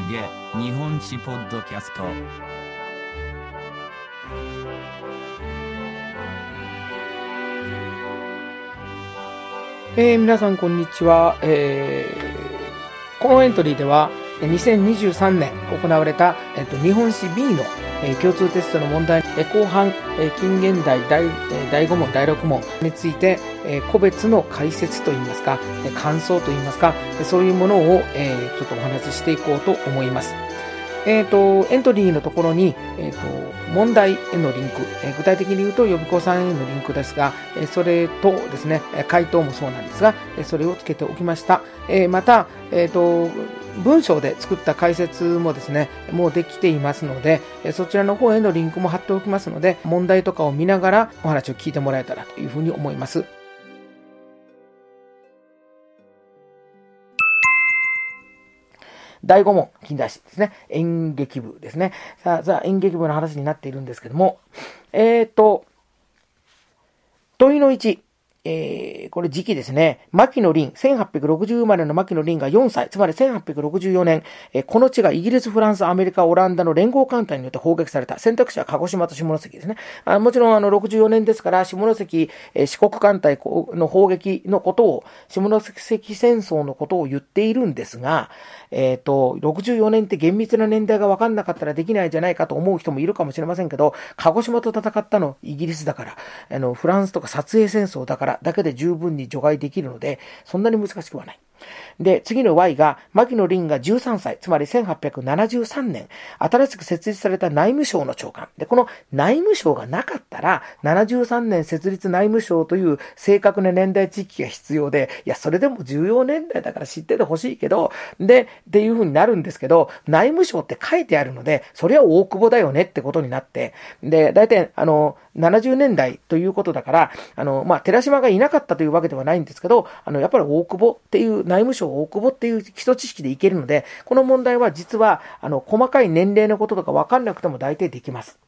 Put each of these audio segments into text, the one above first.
げ日本史ポッドキャストえー皆さんこんにちは、えーこのエントリーではえー2023年行われた、えっと日本史 B の、えー共通テストの問題、えー後半、えー近現代第,、えー第5問第6問について、え個別の解説といいますか、感想といいますか、そういうものを、えちょっとお話ししていこうと思います。えっ、と、エントリーのところに、えっ、と、問題へのリンク、え具体的に言うと予備校さんへのリンクですが、えそれとですね、回答もそうなんですが、えそれをつけておきました。えまた、えっ、と、文章で作った解説もですね、もうできていますので、そちらの方へのリンクも貼っておきますので、問題とかを見ながらお話を聞いてもらえたらというふうに思います。第5問、近代史ですね。演劇部ですね。さあ、さあ演劇部の話になっているんですけども、えっ、と、問いの1、えー、これ時期ですね。牧野林、1860生まれの牧野林が4歳、つまり1864年、えーこの地がイギリス、フランス、アメリカ、オランダの連合艦隊によって砲撃された。選択肢は鹿児島と下関ですね。あもちろん、あの、64年ですから、下関、えー四国艦隊の砲撃のことを、下関戦争のことを言っているんですが、えっ、と、64年って厳密な年代が分かんなかったらできないじゃないかと思う人もいるかもしれませんけど、鹿児島と戦ったのイギリスだから、あの、フランスとか撮影戦争だから、だけで十分に除外できるので、そんなに難しくはない。で、次の Y が、牧野林が13歳、つまり1873年、新しく設立された内務省の長官。で、この内務省がなかったら、73年設立内務省という正確な年代地域が必要で、いや、それでも重要年代だから知っててほしいけど、で、っていう風になるんですけど、内務省って書いてあるので、それは大久保だよねってことになって、で、大体、あの、70年代ということだから、あの、まあ、寺島がいなかったというわけではないんですけど、あの、やっぱり大久保っていう、内務省大久保っていう基礎知識でいけるので、この問題は実は、あの、細かい年齢のこととかわかんなくても大体できます。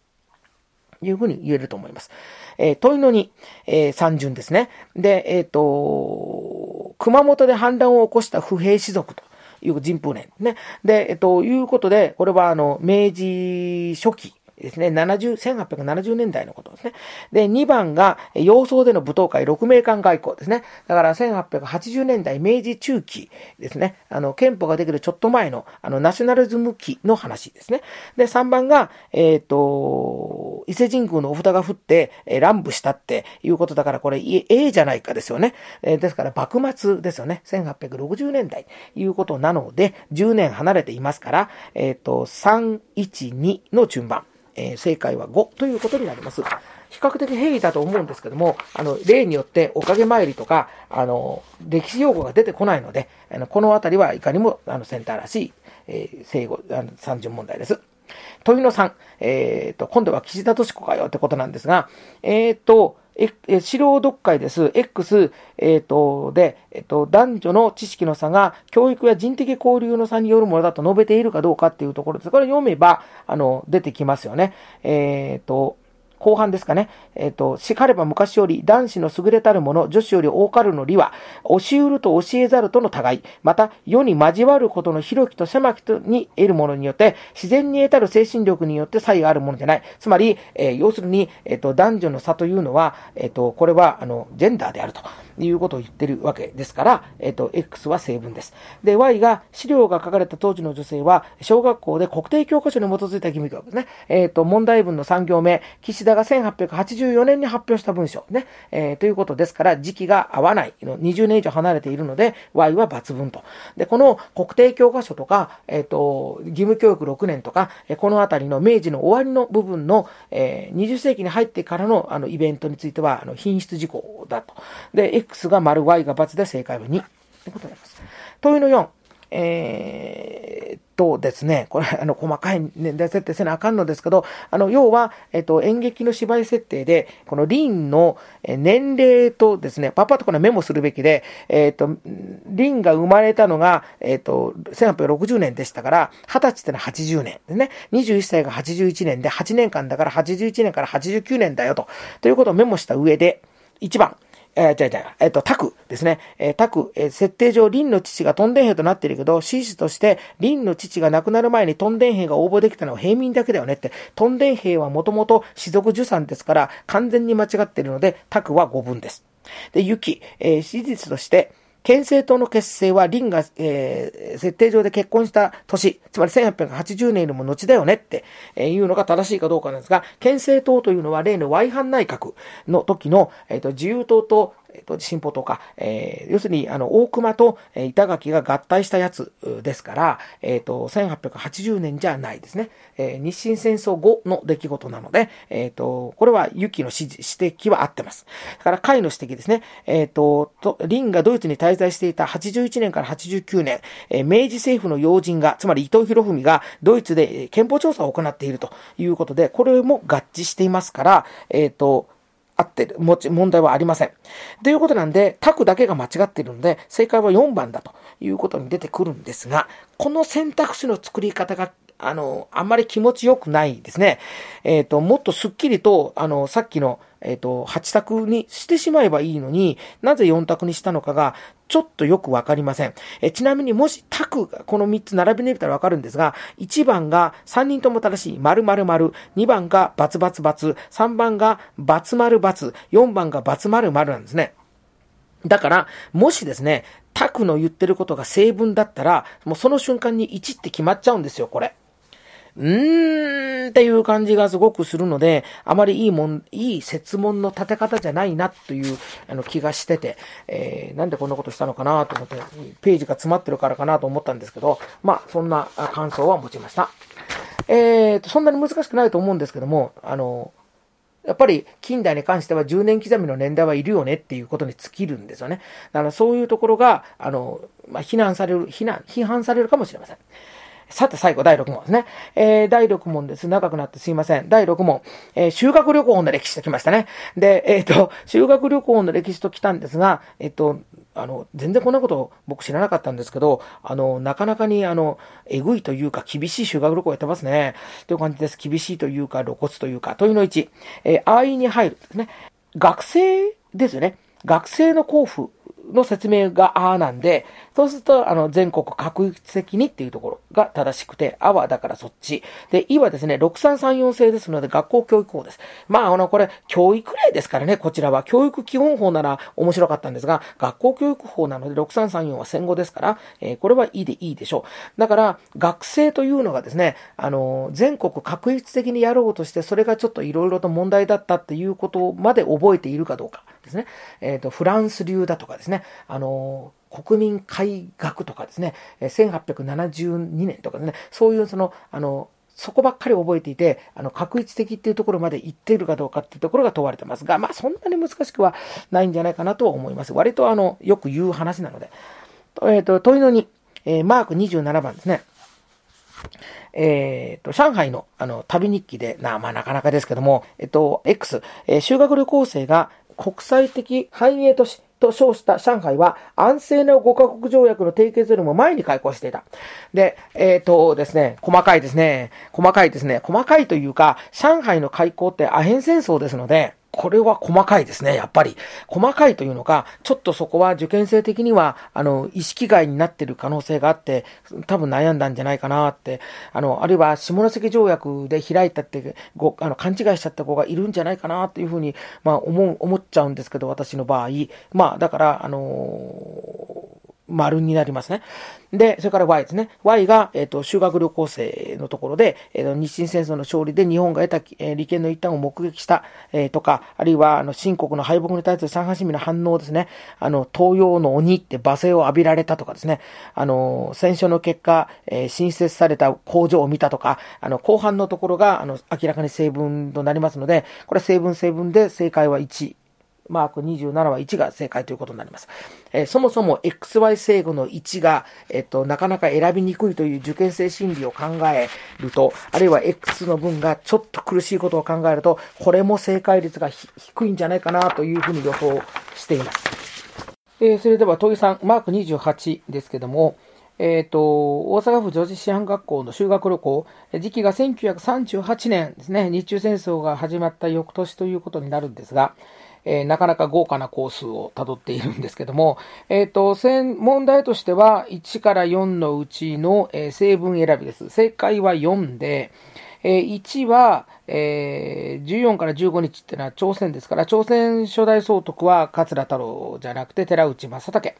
いうふうに言えると思います。えー問いの2、えー三巡ですね。で、えっ、と、熊本で反乱を起こした不平士族と。いう人風年ね。で、えっと、いうことで、これはあの、明治初期ですね。70、1870年代のことですね。で、2番が、洋装での舞踏会、六名館外交ですね。だから、1880年代、明治中期ですね。あの、憲法ができるちょっと前の、あの、ナショナリズム期の話ですね。で、3番が、えっ、と、伊勢神宮のお札が降って、えー乱舞したっていうことだから、これ、い A じゃないかですよね。えーですから、幕末ですよね。1860年代いうことなので、10年離れていますから、えっ、と、3、1、2の順番。えー正解は5ということになります。比較的平易だと思うんですけども、あの、例によっておかげ参りとか、あの、歴史用語が出てこないので、あのこのあたりはいかにも、あの、センターらしい、えー、正語、あの、30問題です。問いの3、えっ、と、今度は岸田敏子かよってことなんですが、えっ、と、え、資料読解です。X、えっ、と、で、えっ、と、男女の知識の差が教育や人的交流の差によるものだと述べているかどうかっていうところです。これ読めば、あの、出てきますよね。えっ、と、後半ですかね。えっ、と、しかれば昔より男子の優れたるもの、女子より多かるの利は、教えうると教えざるとの互い、また世に交わることの広きと狭きとに得るものによって、自然に得たる精神力によって差異があるものじゃない。つまり、えー要するに、えっ、と、男女の差というのは、えっ、と、これは、あの、ジェンダーであると。いうことを言ってるわけですから、えっ、と、X は成分です。で、Y が資料が書かれた当時の女性は、小学校で国定教科書に基づいた義務教育ですね。えっ、と、問題文の3行目、岸田が1884年に発表した文章ね。えーということですから、時期が合わないの、20年以上離れているので、Y は抜群と。で、この国定教科書とか、えっ、と、義務教育6年とか、このあたりの明治の終わりの部分の、えー20世紀に入ってからのあのイベントについては、あの、品質事項だと。で、X が丸、Y が×で正解は2。ということになります。問いの4。えーっとですね、これ、あの、細かい年代設定せなあかんのですけど、あの、要は、えっと、演劇の芝居設定で、このリンの年齢とですね、パパッとこれメモするべきで、えっと、リンが生まれたのが、えっと、1860年でしたから、20歳ってのは80年ですね。21歳が81年で、8年間だから81年から89年だよと。ということをメモした上で、1番、えー、違う違う、えっ、と、タクですね。えー、タク、えー、設定上、林の父がトンデン兵となっているけど、紳士として林の父が亡くなる前にトンデン兵が応募できたのは平民だけだよねって、トンデン兵はもともと士族受産ですから、完全に間違っているので、タクは5分です。で、ユキ、えー、史実として、憲政党の結成はリンが、えー、設定上で結婚した年、つまり1880年よりも後だよねっていうのが正しいかどうかなんですが、憲政党というのは例の Y 藩内閣の時の、えーと、自由党とえっ、と、進歩とか、えー、要するに、あの、大熊と、板垣が合体したやつですから、えっ、ー、と、1880年じゃないですね。えー、日清戦争後の出来事なので、えっ、と、これはユキの指摘は合ってます。だから、海の指摘ですね。えっ、と、と、リンがドイツに滞在していた81年から89年、え明治政府の要人が、つまり伊藤博文がドイツで憲法調査を行っているということで、これも合致していますから、えっ、と、合ってる、もち、問題はありません。ということなんで、タクだけが間違っているので、正解は4番だということに出てくるんですが、この選択肢の作り方があの、あんまり気持ちよくないですね。えっ、ー、と、もっとスッキリと、あの、さっきの、えっ、ー、と、8択にしてしまえばいいのに、なぜ4択にしたのかが、ちょっとよくわかりません。えちなみにもし択がこの3つ並びに見たらわかるんですが、1番が3人とも正しい〇〇〇、2番がバツバツバツ、3番がバツ丸バツ、4番がバツ丸丸なんですね。だから、もしですね、タクの言ってることが成分だったら、もうその瞬間に1って決まっちゃうんですよ、これ。うーんっていう感じがすごくするので、あまりいいもん、いい説問の立て方じゃないなというあの気がしてて、えー、なんでこんなことしたのかなと思って、ページが詰まってるからかなと思ったんですけど、まあ、そんな感想は持ちました。えーと、そんなに難しくないと思うんですけども、あの、やっぱり近代に関しては10年刻みの年代はいるよねっていうことに尽きるんですよね。だからそういうところが、あの、まあ、非難される、非難、批判されるかもしれません。さて最後、第6問ですね。えー、第6問です。長くなってすいません。第6問。えー、修学旅行の歴史ときましたね。で、えっ、ー、と、修学旅行の歴史と来たんですが、えっ、と、あの、全然こんなこと僕知らなかったんですけど、あの、なかなかにあの、えぐいというか厳しい修学旅行やってますね。という感じです。厳しいというか露骨というか、問いの1、えー、安易に入るですね。学生ですよね。学生の交付の説明がああなんで、そうすると、あの、全国確一的にっていうところが正しくて、あはだからそっち。で、いはですね、6334制ですので、学校教育法です。まあ、あの、これ、教育例ですからね、こちらは。教育基本法なら面白かったんですが、学校教育法なので、6334は戦後ですから、えー、これはいいでいいでしょう。だから、学生というのがですね、あの、全国確一的にやろうとして、それがちょっといろいろと問題だったっていうことまで覚えているかどうかですね。えっ、ー、と、フランス流だとかですね、あの、国民改学とかですね、1872年とかですね、そういうその、あの、そこばっかり覚えていて、あの、確一的っていうところまで行っているかどうかっていうところが問われてますが、まあ、そんなに難しくはないんじゃないかなとは思います。割とあの、よく言う話なので。えっ、ー、と、問いの2、えー、マーク27番ですね。えっ、ー、と、上海の、あの、旅日記で、な、まあ、なかなかですけども、えっ、と、X、え、修学旅行生が国際的繁栄都市、と称した上海は安静な5カ国条約の締結よりも前に開港していた。で、えっ、ー、とですね、細かいですね。細かいですね。細かいというか、上海の開港ってアヘン戦争ですので、これは細かいですね、やっぱり。細かいというのか、ちょっとそこは受験生的には、あの、意識外になってる可能性があって、多分悩んだんじゃないかなって、あの、あるいは下関条約で開いたって、ご、あの、勘違いしちゃった子がいるんじゃないかなっていうふうに、まあ、思う、思っちゃうんですけど、私の場合。まあ、だから、あのー丸になりますね。で、それから Y ですね。Y が、えっ、ー、と、修学旅行生のところで、えっ、ー、と、日清戦争の勝利で日本が得た、えー、利権の一端を目撃した、えー、とか、あるいは、あの、新国の敗北に対する上海市民の反応ですね。あの、東洋の鬼って罵声を浴びられたとかですね。あの、戦勝の結果、えー、新設された工場を見たとか、あの、後半のところが、あの、明らかに成分となりますので、これは成分成分で正解は1。マーク27は1が正解ということになります。えー、そもそも XY 制御の1が、えっ、と、なかなか選びにくいという受験生心理を考えると、あるいは X の分がちょっと苦しいことを考えると、これも正解率が低いんじゃないかなというふうに予想しています。えー、それでは問い3、マーク28ですけども、えっ、ー、と、大阪府女子師範学校の修学旅行、時期が1938年ですね、日中戦争が始まった翌年ということになるんですが、えー、なかなか豪華なコースをたどっているんですけども、えっ、ー、と、問題としては、1から4のうちの、えー、成分選びです。正解は4で、え、1は、えー、14から15日っていうのは朝鮮ですから、朝鮮初代総督は桂太郎じゃなくて寺内正武。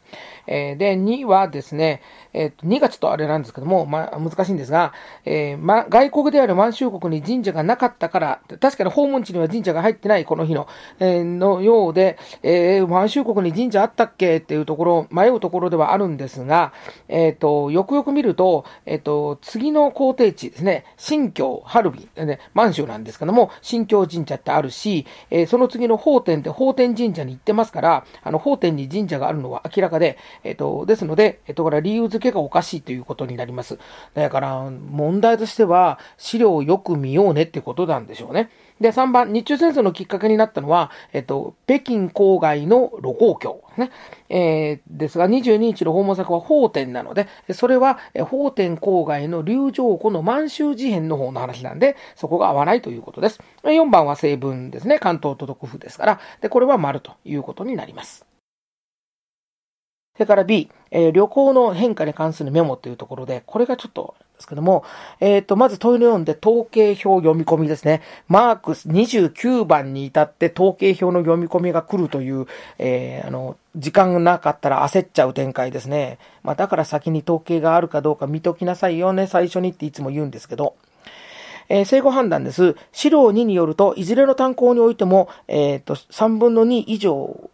えー、で、2はですね、えー、と2がちょっとあれなんですけども、まあ、難しいんですが、えーま、外国である満州国に神社がなかったから、確かに訪問地には神社が入ってないこの日の、えー、のようで、えー、満州国に神社あったっけ？っていうところ、迷うところではあるんですが、えっ、ー、と、よくよく見ると、えっ、ー、と、次の皇帝地ですね、新京、ハルビン、ね、満州なんですけども、新京神社ってあるし、えー、その次の法天って法天神社に行ってますから、あの、法天に神社があるのは明らかで、えっ、ー、と、ですので、えっ、ー、と、これは理由付けがおかしいということになります。だから、問題としては、資料をよく見ようねってことなんでしょうね。で、3番、日中戦争のきっかけになったのは、えっと、北京郊外の露光橋。ね。えー、ですが、22日の訪問作は法天なので、それは、法天郊外の流浄湖の満州事変の方の話なんで、そこが合わないということです。4番は成分ですね。関東都督府ですから、で、これは丸ということになります。それから B、えー、旅行の変化に関するメモというところで、これがちょっとですけども、えっ、ー、と、まず問いの読んで統計表読み込みですね。マークス29番に至って統計表の読み込みが来るという、えー、あの、時間がなかったら焦っちゃう展開ですね。まあ、だから先に統計があるかどうか見ときなさいよね、最初にっていつも言うんですけど。えー、生後判断です。資料2によると、いずれの単行においても、えっ、ー、と、3分の2以上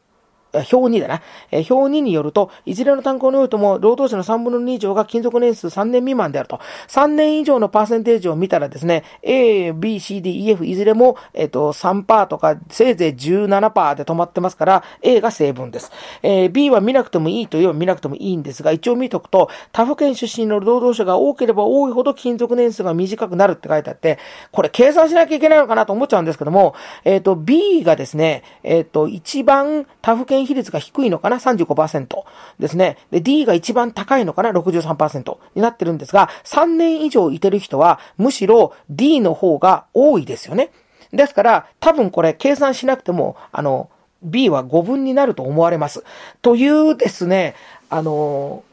表2だな。え表2によると、いずれの単行においても、労働者の3分の2以上が勤続年数3年未満であると。3年以上のパーセンテージを見たらですね、A、B、C、D、E、F、いずれも、えっ、と、3%とか、せいぜい17%で止まってますから、A が成分です。えー、B は見なくてもいいというは見なくてもいいんですが、一応見とくと、他府県出身の労働者が多ければ多いほど勤続年数が短くなるって書いてあって、これ計算しなきゃいけないのかなと思っちゃうんですけども、えっ、と、B がですね、えっ、と、一番他府県比率が低いのかな ?35% ですね。で、D が一番高いのかな ?63% になってるんですが、3年以上いてる人は、むしろ D の方が多いですよね。ですから、多分これ計算しなくても、あの、B は5分になると思われます。というですね、あの、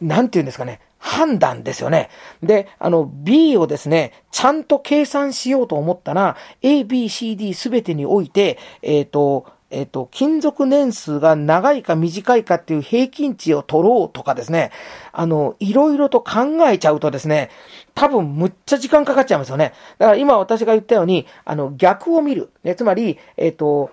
なんて言うんですかね。判断ですよね。で、あの、B をですね、ちゃんと計算しようと思ったら、A, B, C, D すべてにおいて、えっ、ー、と、えっ、と、勤続年数が長いか短いかっていう平均値を取ろうとかですね、あの、いろいろと考えちゃうとですね、多分むっちゃ時間かかっちゃいますよね。だから今私が言ったように、あの、逆を見る。ね、つまり、えっ、と、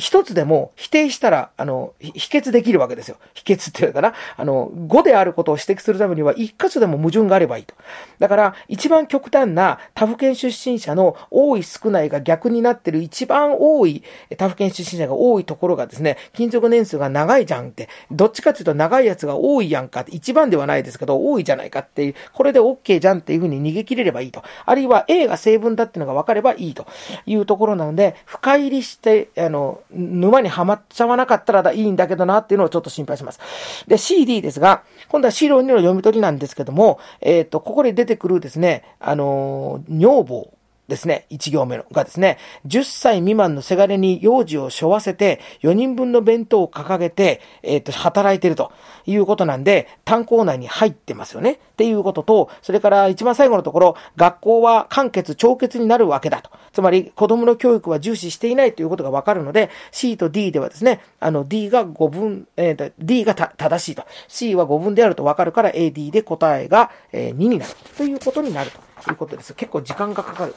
一つでも否定したら、あの、否決できるわけですよ。否決っていうかな。あの、語であることを指摘するためには、一箇所でも矛盾があればいいと。だから、一番極端な他府県出身者の多い少ないが逆になってる一番多い他府県出身者が多いところがですね、勤続年数が長いじゃんって、どっちかっていうと長いやつが多いやんかって、一番ではないですけど、多いじゃないかっていう、これで OK じゃんっていうふうに逃げ切れればいいと。あるいは A が成分だっていうのが分かればいいというところなので、深入りして、あの、沼にはまっちゃわなかったらいいんだけどなっていうのをちょっと心配します。で、CD ですが、今度は資料2の読み取りなんですけども、えっ、ー、と、ここに出てくるですね、あのー、女房。ですね、1行目のがですね、10歳未満のせがれに幼児を背負わせて、4人分の弁当を掲げて、えっ、ー、と、働いてるということなんで、炭鉱内に入ってますよね。っていうことと、それから一番最後のところ、学校は完結、長結になるわけだと。つまり子供の教育は重視していないということがわかるので、C と D ではですね、あの D が5分、えっー、D が正しいと。C は5分であるとわかるから AD で答えが、えー、2になるということになるということです。結構時間がかかる。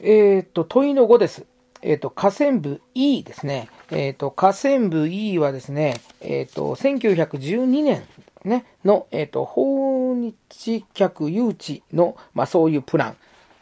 えっ、と、問いの5です。えっ、ー、と、河川部 E ですね。えっ、ー、と、河川部 E はですね、えっ、と、1912年ね、の、えっ、と、訪日客誘致の、まあ、そういうプラン、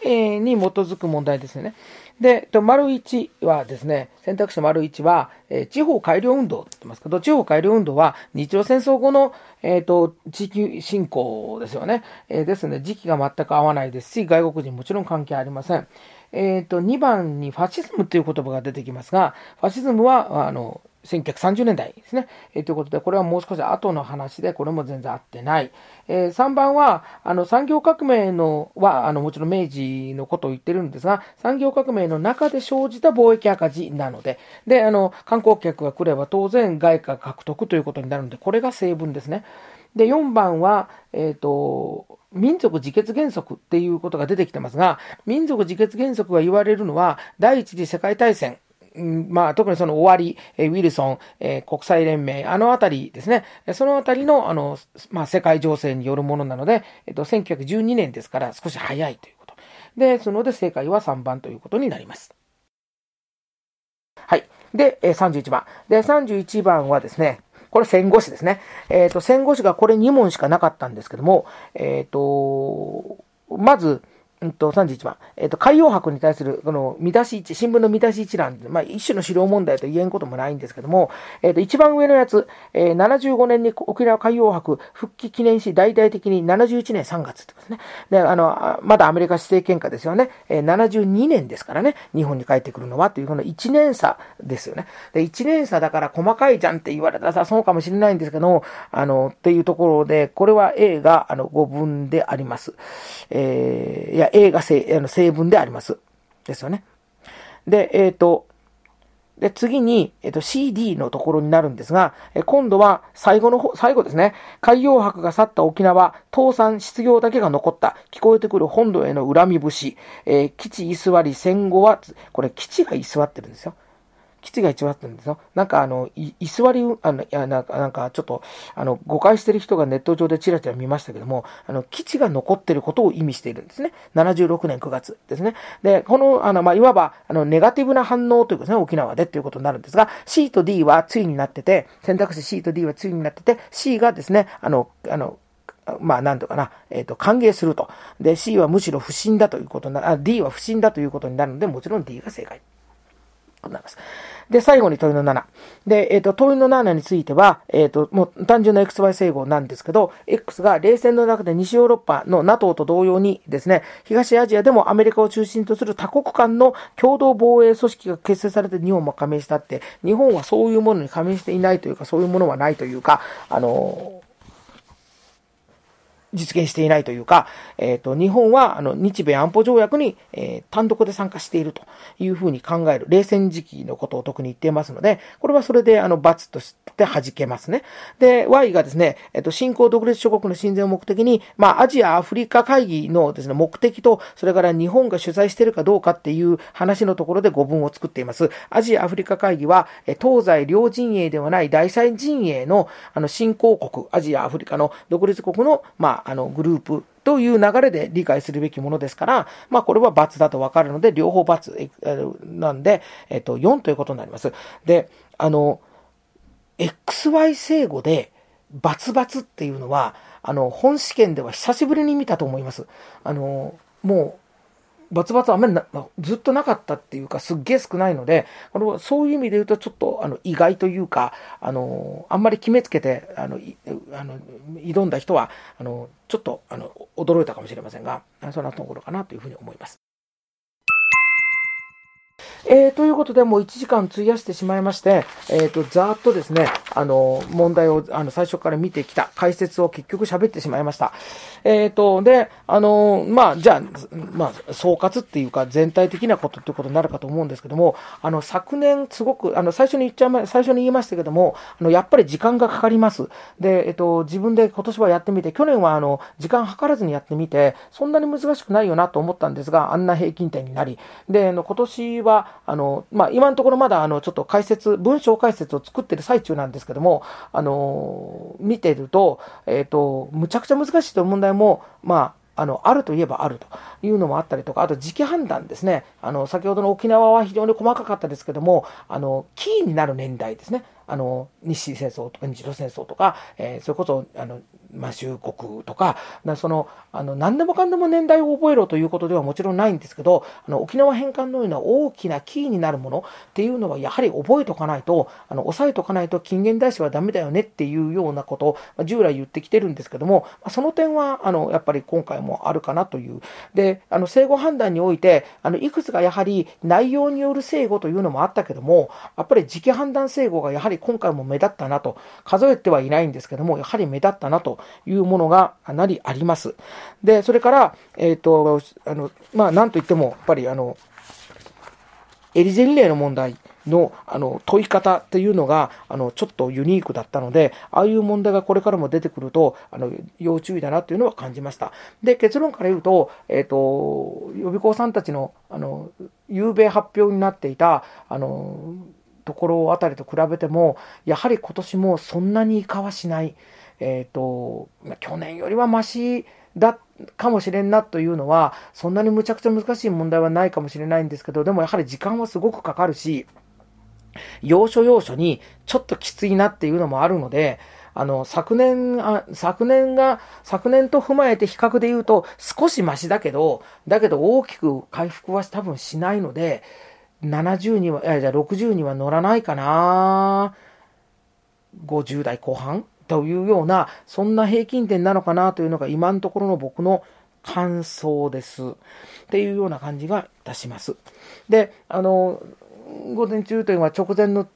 え、に基づく問題ですよね。で、と丸一はですね、選択肢丸一は、えー、地方改良運動って言ってますけど、地方改良運動は日露戦争後の、えっ、ー、と、地域振興ですよね。えー、ですので、時期が全く合わないですし、外国人もちろん関係ありません。えっ、と、二番にファシズムという言葉が出てきますが、ファシズムは、あの、1930年代ですね。えー、ということで、これはもう少し後の話で、これも全然合ってない。えー、3番は、あの、産業革命のは、あの、もちろん明治のことを言ってるんですが、産業革命の中で生じた貿易赤字なので、で、あの、観光客が来れば当然外貨獲得ということになるので、これが成分ですね。で、4番は、えっ、ー、と、民族自決原則っていうことが出てきてますが、民族自決原則が言われるのは、第一次世界大戦、まあ、特にその終わり、ウィルソン、え国際連盟、あのあたりですね、そのあたりの、あの、まあ、世界情勢によるものなので、えっと、1912年ですから少し早いということ。で、そので正解は3番ということになります。はい。で、31番。で、31番はですね、これ戦後史ですね。えっ、ー、と、戦後史がこれ2問しかなかったんですけども、えっ、ー、と、まず、うんと、31番。えっ、ー、と、海洋博に対する、この、見出し一、新聞の見出し一覧、まあ、一種の資料問題と言えんこともないんですけども、えっ、ー、と、一番上のやつ、えー、75年に沖縄海洋博復帰記念し、大々的に71年3月ってことですね。で、あの、まだアメリカ指定権下ですよね。えー、72年ですからね、日本に帰ってくるのはという、この1年差ですよね。で、1年差だから細かいじゃんって言われたらさ、そうかもしれないんですけども、あの、っていうところで、これは A が、あの、5分であります。えー、いや、A が成あの成分であります。ですよね。で、えっ、ー、と、で、次に、えっ、と、CD のところになるんですが、え今度は最後の、最後ですね。海洋博が去った沖縄、倒産失業だけが残った、聞こえてくる本土への恨み節、えー、基地居座り戦後は、これ基地が居座ってるんですよ。基地が一番あったんですよ。なんかあの、居座り、あの、いや、なんか、なんかちょっと、あの、誤解してる人がネット上でちらちら見ましたけども、あの、基地が残ってることを意味しているんですね。76年9月ですね。で、この、あの、まあ、いわば、あの、ネガティブな反応というかですね、沖縄でということになるんですが、C と D は対になってて、選択肢 C と D は対になってて、C がですね、あの、あの、まあ、なんとかな、えっ、ー、と、歓迎すると。で、C はむしろ不審だということな、あ、D は不審だということになるので、もちろん D が正解。となります。で、最後に問いの7。で、えっ、ー、と、問いの7については、えっ、ー、と、もう単純な XY 整合なんですけど、X が冷戦の中で西ヨーロッパの NATO と同様にですね、東アジアでもアメリカを中心とする多国間の共同防衛組織が結成されて日本も加盟したって、日本はそういうものに加盟していないというか、そういうものはないというか、あの実現していないというか、えっ、ー、と、日本は、あの、日米安保条約に、えー、単独で参加しているというふうに考える、冷戦時期のことを特に言っていますので、これはそれで、あの、罰として弾けますね。で、Y がですね、えっ、ー、と、新興独立諸国の親善を目的に、まあ、アジア、アフリカ会議のですね、目的と、それから日本が取材しているかどうかっていう話のところで語文を作っています。アジア、アフリカ会議は、東西両陣営ではない第三陣営の、あの、新興国、アジア、アフリカの独立国の、まあ、あの、グループという流れで理解するべきものですから、まあこれは×だとわかるので、両方×なんで、えっと、4ということになります。で、あの、XY 正語で、××っていうのは、あの、本試験では久しぶりに見たと思います。あの、もう、バツバツあんまりなずっとなかったっていうか、すっげえ少ないので、あのそういう意味で言うと、ちょっとあの意外というか、あのあんまり決めつけてあのあの挑んだ人はあの、ちょっとあの驚いたかもしれませんが、そんなところかなというふうに思います。えー、ということで、もう1時間費やしてしまいまして、えっ、ー、と、ざーっとですね、あの、問題を、あの、最初から見てきた解説を結局喋ってしまいました。えっ、ー、と、で、あの、まあ、じゃあ、まあ、総括っていうか、全体的なことっていうことになるかと思うんですけども、あの、昨年、すごく、あの、最初に言っちゃいま、最初に言いましたけども、あの、やっぱり時間がかかります。で、えっ、と、自分で今年はやってみて、去年は、あの、時間計らずにやってみて、そんなに難しくないよなと思ったんですが、あんな平均点になり、で、あの、今年は、あの、まあ、今のところまだ、あの、ちょっと解説、文章解説を作ってる最中なんですけども、あの、見てると、えっ、ー、と、むちゃくちゃ難しいという問題も、まあ、あの、あるといえばあるというのもあったりとか、あと時期判断ですね。あの、先ほどの沖縄は非常に細かかったですけども、あの、キーになる年代ですね。あの、日清戦争とか日露戦争とか、えー、それこそ、あの、まあ、州国とか、その、あの、何でもかんでも年代を覚えろということではもちろんないんですけど、あの、沖縄返還のような大きなキーになるものっていうのはやはり覚えとかないと、あの、押さえとかないと近現代史はダメだよねっていうようなことを、まあ、従来言ってきてるんですけども、まあ、その点は、あの、やっぱり今回もあるかなという。で、あの、生後判断において、あの、いくつかやはり内容による生後というのもあったけども、やっぱり時期判断生後がやはりり今回も目立ったなと、数えてはいないんですけども、やはり目立ったなというものがかなりあります。で、それから、えっ、ー、と、あの、まあ、なんといっても、やっぱりあの、エリゼリ例の問題のあの問い方っていうのがあのちょっとユニークだったので、ああいう問題がこれからも出てくると、あの要注意だなっていうのは感じました。で、結論から言うと、えっ、ー、と、予備校さんたちの、あの、夕べ発表になっていた、あの、ところあたりと比べても、やはり今年もそんなにいかはしない。えっ、ー、と、去年よりはマシだかもしれんなというのは、そんなにむちゃくちゃ難しい問題はないかもしれないんですけど、でもやはり時間はすごくかかるし、要所要所にちょっときついなっていうのもあるので、あの、昨年、あ昨年が、昨年と踏まえて比較で言うと少しマシだけど、だけど大きく回復は多分しないので、70には、いや、いや60には乗らないかな50代後半？というような、そんな平均点なのかなというのが今のところの僕の感想です。っていうような感じがいたします。で、あの、午前中というのは直前の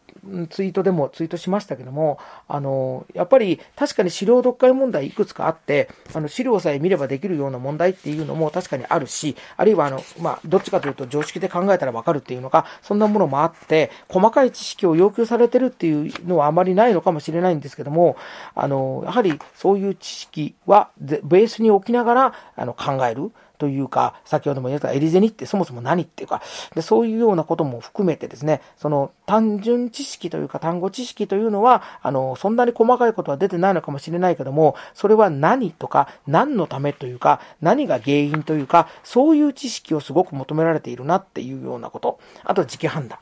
ツイートでもツイートしましたけども、あの、やっぱり確かに資料読解問題いくつかあって、あの、資料さえ見ればできるような問題っていうのも確かにあるし、あるいはあの、まあ、どっちかというと常識で考えたらわかるっていうのが、そんなものもあって、細かい知識を要求されてるっていうのはあまりないのかもしれないんですけども、あの、やはりそういう知識はベースに置きながら、あの、考える。というか、先ほども言ったエリゼニってそもそも何っていうか、でそういうようなことも含めてですね、その単純知識というか単語知識というのは、あの、そんなに細かいことは出てないのかもしれないけども、それは何とか、何のためというか、何が原因というか、そういう知識をすごく求められているなっていうようなこと。あと、時期判断。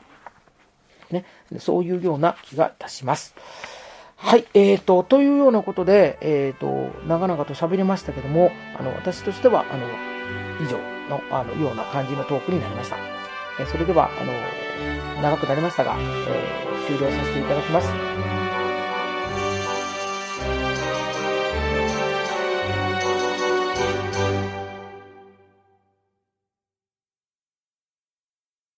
ね、そういうような気がいたします。はい、えーと、というようなことで、えーと、長々と喋りましたけども、あの私としては、あの以上のあのような感じのトークになりました。えそれではあの長くなりましたが、えー、終了させていただきます。